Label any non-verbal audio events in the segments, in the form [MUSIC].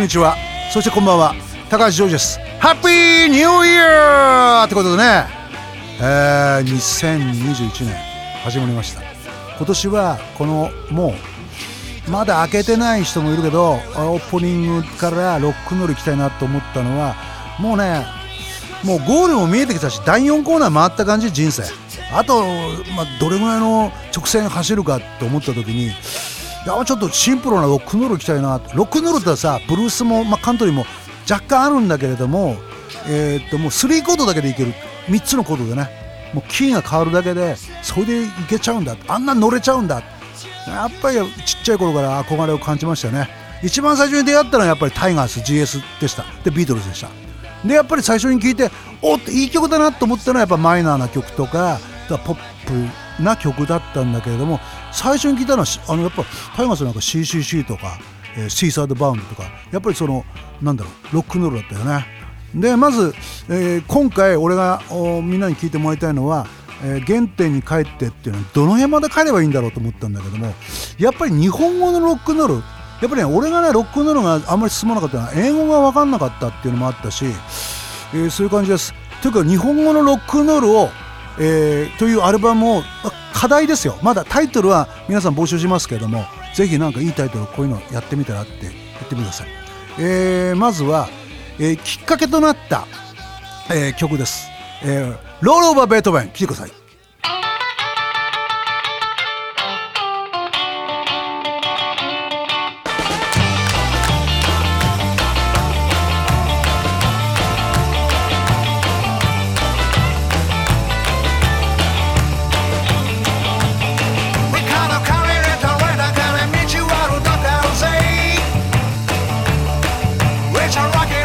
んにちは。そしてこんばんは。高橋ジョージです。ハッピーニューイヤーってことでね、えー、2021年始まりました。今年はこのもうまだ開けてない人もいるけどオープニングからロックノール行きたいなと思ったのはもうねもうゴールも見えてきたし第4コーナー回った感じ人生。あと、まあ、どれぐらいの直線走るかって思った時にやちょっとシンプルなロックノール行きたいな。ロックノールってさブルースも、まあ、カントリーも若干あるんだけれども、えー、っともう3コードだけでいける。3つのコードでね。もうキーが変わるだけでそれでいけちゃうんだ。あんな乗れちゃうんだ。やっぱりちっちゃい頃から憧れを感じましたね。一番最初に出会ったのはやっぱりタイガース GS でした。でビートルズでした。でやっぱり最初に聴いておっいい曲だなと思ったのはやっぱマイナーな曲とかポップな曲だったんだけれども最初に聴いたのはあのやっぱタイガースなんか CCC とか、えー、シーサードバウンドとかやっぱりそのなんだろうロックンロールだったよね。でまず、えー、今回俺がみんなに聞いてもらいたいのは、えー、原点に帰ってっていうのはどの辺まで帰ればいいんだろうと思ったんだけどもやっぱり日本語のロックンロールやっぱりね俺がねロックンロールがあんまり進まなかったのは英語が分かんなかったっていうのもあったし、えー、そういう感じです。というか日本語のロックンロールを、えー、というアルバムを課題ですよ。まだタイトルは皆さん募集しますけどもぜひ何かいいタイトルこういうのやってみたらって言ってください、えー、まずは、えー、きっかけとなった、えー、曲です、えー、ロールオーバーベートーベン来てください。はいと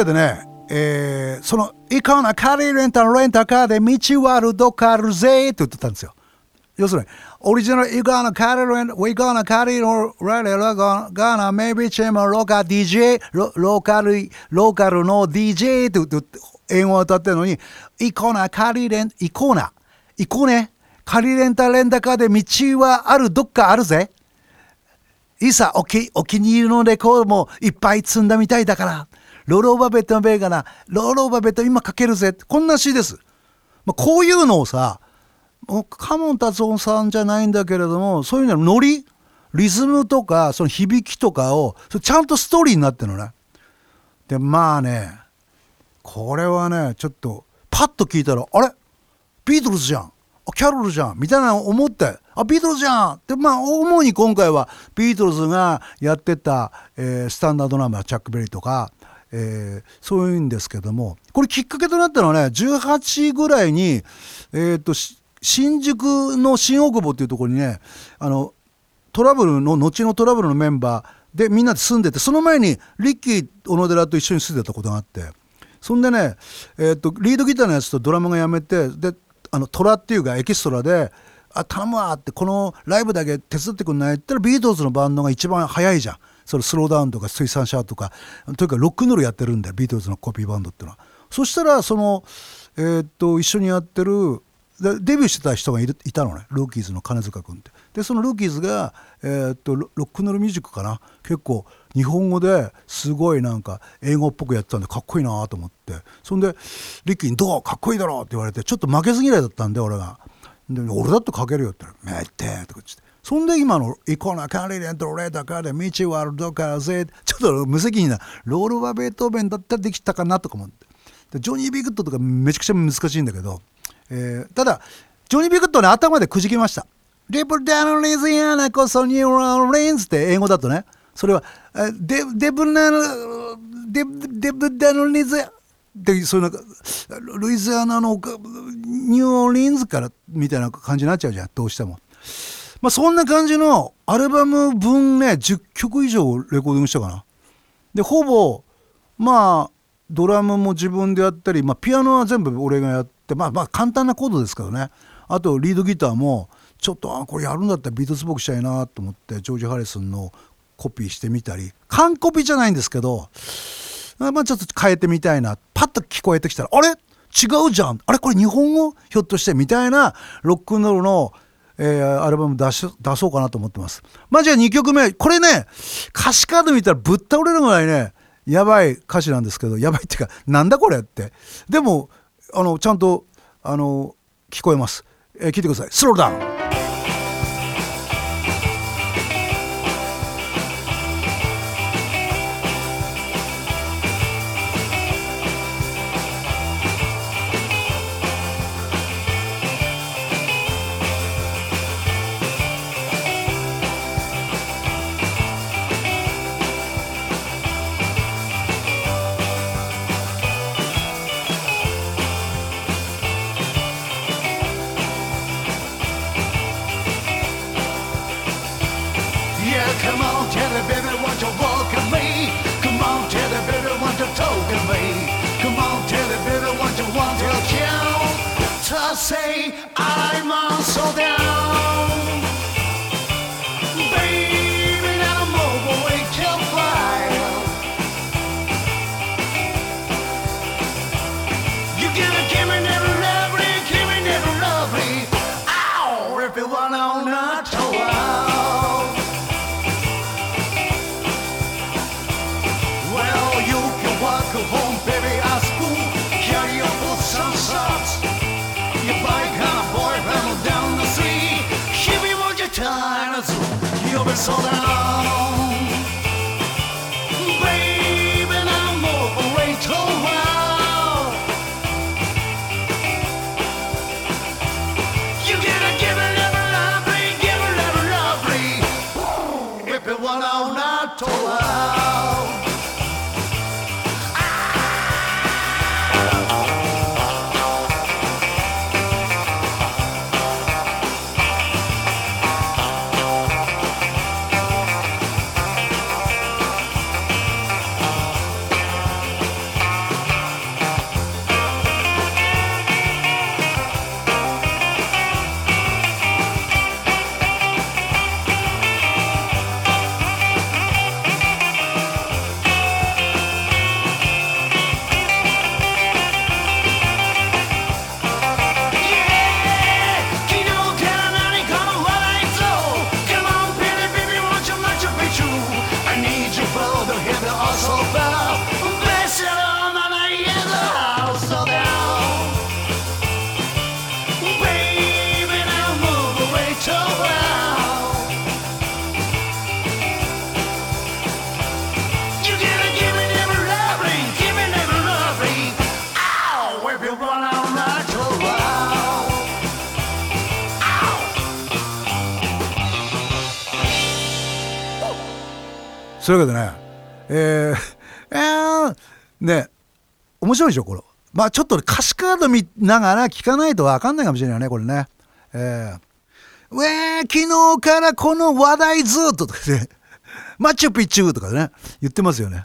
けでね、えー、その「イコナカリーレンタルレンタカーで道はるどかあるぜ」って言ってたんですよ。要するにオリジナル「イコナカリーレンタ We gonna carry no really gonna maybe chim local DJ ローカルローカルの DJ」って言って英語を歌ってるのに「イコナカリーレンイコーナイコね。カリレンタレンタカーで道はあるどっかあるぜ。いざお気お気に入りのレコードもいっぱい積んだみたいだから。ロローバベットのベーガな、ロローバベット今かけるぜ。こんな詩です。まあ、こういうのをさ、もうカモン達夫さんじゃないんだけれども、そういうのノリリズムとかその響きとかをちゃんとストーリーになってるのね。でまあねこれはねちょっとパッと聞いたらあれ？ビートルズじゃん。キャロルじゃん。みたいなのを思って。あビートルズじゃん。でまあ主に今回はビートルズがやってた、えー、スタンダードナンバーチャック・ベリーとか、えー、そういうんですけどもこれきっかけとなったのはね18ぐらいにえ、ー、と新宿の新大久保っていうところにねあのトラブルの後のトラブルのメンバーでみんなで住んでてその前にリッキー小野寺と一緒に住んでたことがあってそんでね、えーと、リードギターのやつとドラムがやめてであのトラっていうかエキストラで「あ頼むわ」ってこのライブだけ手伝ってくんないって言ったらビートルズのバンドが一番早いじゃん。それ Slow Down とか Twist and Shout とかというかロックンロールやってるんだよビートルズのコピーバンドっていうのは。そしたらその、えーと一緒にやってるデビューしてた人がいたのね。ルーキーズの金塚君って。でそのルーキーズが、えー、っと Rock and Roll Music かな？結構日本語ですごいなんか英語っぽくやってたんでかっこいいなと思って。そんでリッキーに「どう？かっこいいだろ」って言われてちょっと負けず嫌いだったんで俺が「で俺だって書けるよ」って言ったら「めって」とか言って。そんで今の「イコナカリレントレータカで道ワールドカーゼ」ちょっと無責任なロールはベートーベンだったらできたかなとか思って。でジョニー・ビグッドとかめちゃくちゃ難しいんだけどえー、ただジョニー・ビグッドね頭でくじきました「リプダノ・リズヤナこそニューロリンズ」って英語だとね。それはデデブナデデブダノ・リズヤってそういうなんルイズアナのニューオーリンズからみたいな感じになっちゃうじゃんどうしても。まあそんな感じのアルバム分ね10曲以上レコーディングしたかな。でほぼまあドラムも自分でやったり、まあ、ピアノは全部俺がやってまあまあ簡単なコードですけどね。あとリードギターもちょっとあこれやるんだったらビートスっぽくしたいなと思ってジョージ・ハリソンのコピーしてみたり。完コピーじゃないんですけどまあちょっと変えてみたいな。パッと聞こえてきたらあれ？違うじゃん。あれ？これ日本語？ひょっとして？みたいなロックンロールの、えー、アルバム出し出そうかなと思ってます。まあじゃあ2曲目。これね歌詞カード見たらぶっ倒れるぐらいねやばい歌詞なんですけどやばいっていうかなんだこれって。でもあのちゃんとあの聞こえます、えー、聞いてください。スローダウン sold. そういうわけでね。えー、[LAUGHS] えー、ね面白いでしょこれ。まあちょっと歌詞カード見ながら聞かないと分かんないかもしれないねこれね。えー、うえー、昨日からこの話題ずっととかね。[LAUGHS] マチュピチュとかね言ってますよね、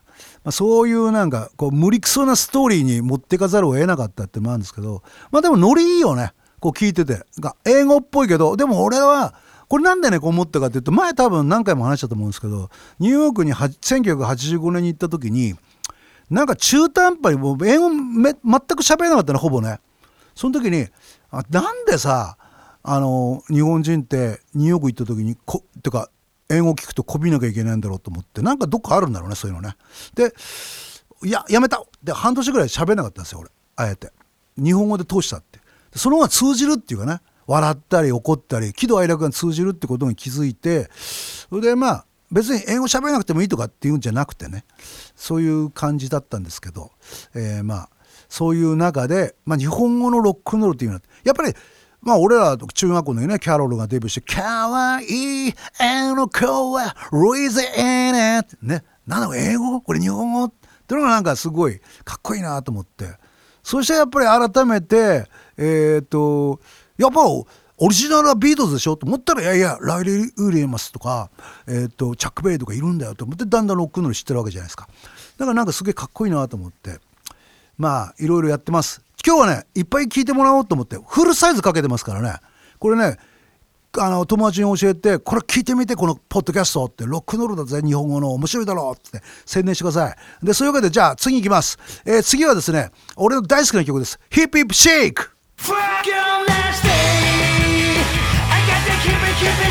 まあ、そういうなんかこう無理くそなストーリーに持ってかざるを得なかったってもあるんですけど。まあでもノリいいよね。こう聞いてて。が英語っぽいけどでも俺はこれなんでねこう思ったかっていうと前多分何回も話したと思うんですけどニューヨークに1985年に行った時になんか中途半端にもう英語め全く喋れなかったのほぼね。その時にあなんでさあの日本人ってニューヨーク行った時にこってか英語を聞くとこびなきゃいけないんだろうと思ってなんかどっかあるんだろうねそういうのね。でいややめた。で半年ぐらい喋れなかったんですよ俺。あえて。日本語で通したって。その方が通じるっていうかね。笑ったり怒ったり喜怒哀楽が通じるってことに気づいてそれでまあ別に英語喋らなくてもいいとかっていうんじゃなくてねそういう感じだったんですけど、えー、まあそういう中で、まあ、日本語のロックンロールっていうのはやっぱりまあ俺ら中学校のねキャロルがデビューして「かわいいあの子はロイズエネ」ってねなんだ英語？これ日本語？っていうのがなんかすごいかっこいいなと思って。そしてやっぱり改めてえっ、ー、とやっぱオリジナルはビートルズでしょ？と思ったらいやいやライリー・ウィリアムスとか、えーと、チャック・ベイとかいるんだよと思ってだんだんロックンロール知ってるわけじゃないですか。だからなんかすげえかっこいいなと思ってまあいろいろやってます。今日はねいっぱい聞いてもらおうと思ってフルサイズかけてますからね。これねあの友達に教えてこれ聞いてみてこのポッドキャストってロックンロールだぜ日本語の面白いだろうって宣伝してください。でそういうわけでじゃあ次行きます、えー、次はですね俺の大好きな曲です。ヒップヒップシェイク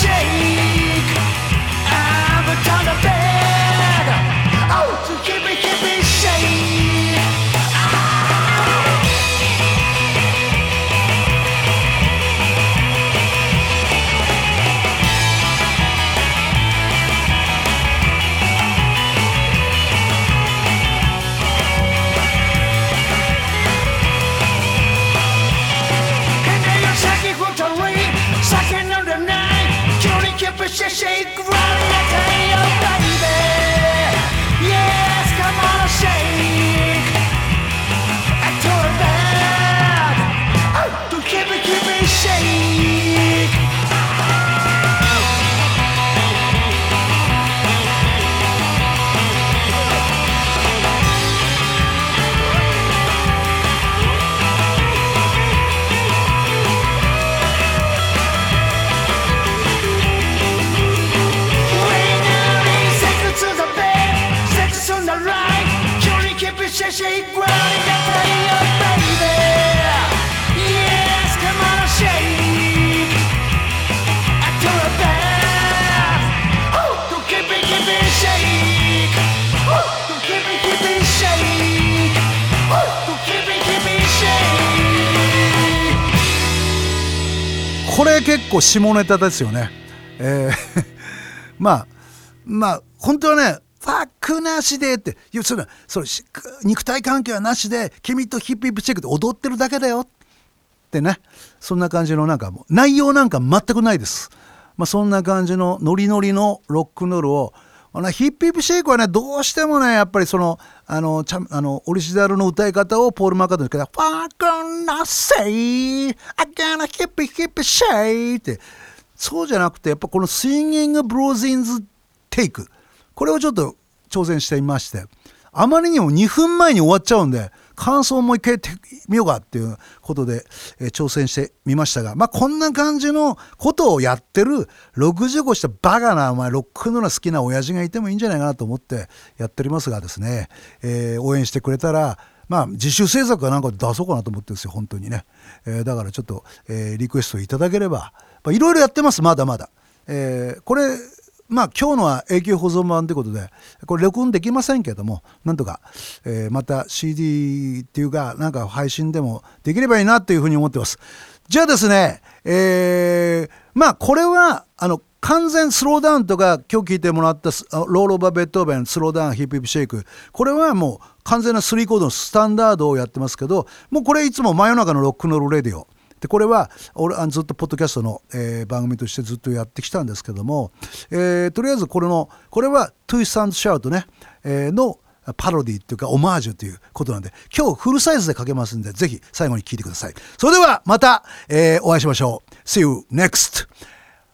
shake. I'm a ton of 構下ネタですよね。えー [LAUGHS] まあまあ本当はねファックなしでっていやそれそれ肉体関係はなしで君とヒップヒップチェックで踊ってるだけだよってねそんな感じのなんかもう内容なんか全くないです。まあ、そんな感じのノリノリのロックノールをあのヒップヒップシェイクはねどうしてもねやっぱりそのあのちゃあのオリジナルの歌い方をポール・マーカートニーから「Fuck on say I gonna hip hip shake」って。そうじゃなくてやっぱこの「スインギング・ブローズ・インズ・テイク」これをちょっと挑戦してみまして。あまりにも2分前に終わっちゃうんで感想をもう一回見ようかっていうことで、えー、挑戦してみましたが、まあ、こんな感じのことをやってる65したバカなお前ロックンロール好きな親父がいてもいいんじゃないかなと思ってやっておりますがですね、えー、応援してくれたらまあ自主制作かなんかで出そうかなと思ってるんですよ本当にね、えー、だからちょっと、えー、リクエストいただければいろいろやってますまだまだ、えー、これまあ今日のは永久保存版ということでこれ録音できませんけどもなんとか、えー、また CD っていうかなんか配信でもできればいいなというふうに思ってます。じゃあですねえー、まあこれはあの完全 Slow Down とか今日聞いてもらった Roll Over Beethoven Slow Down Hippy Hippy Shake。これはもう完全な3コードのスタンダードをやってますけどもうこれいつも真夜中の Rock and Roll Radio。でこれは俺あずっとポッドキャストの、えー、番組としてずっとやってきたんですけども、えー、とりあえずこれのこれは Twist and Shout ね、えー、のパロディっていうかオマージュということなんで今日フルサイズでかけますんでぜひ最後に聞いてください。それではまた、えー、お会いしましょう。See you next.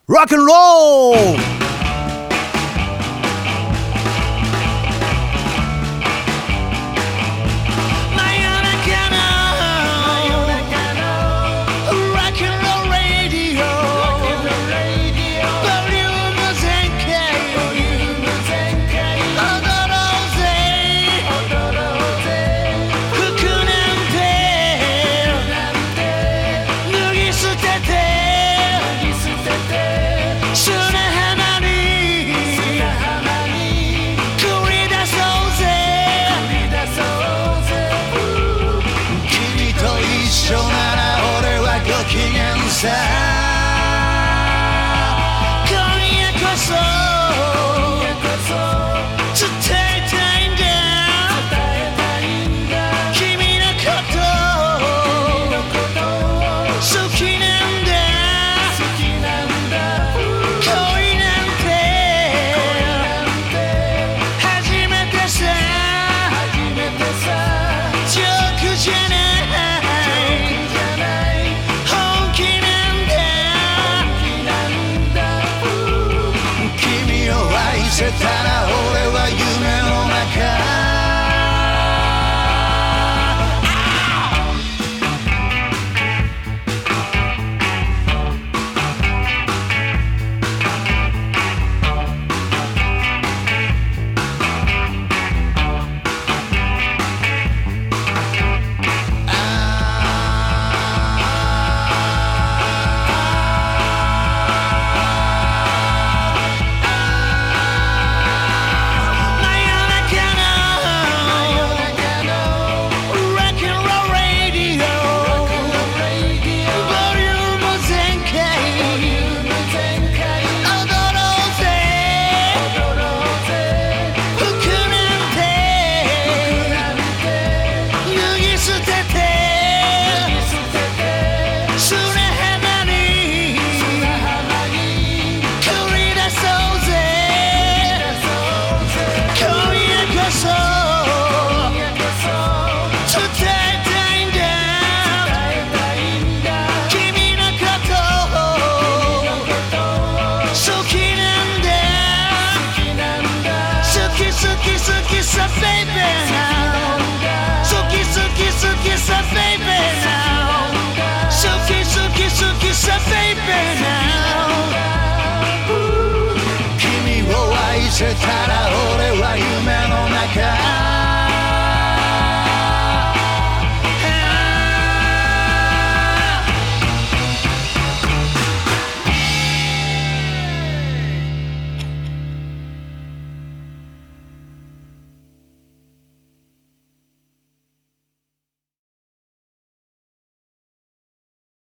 Rock and roll! kiss a baby now. So kiss a kiss a kiss a baby.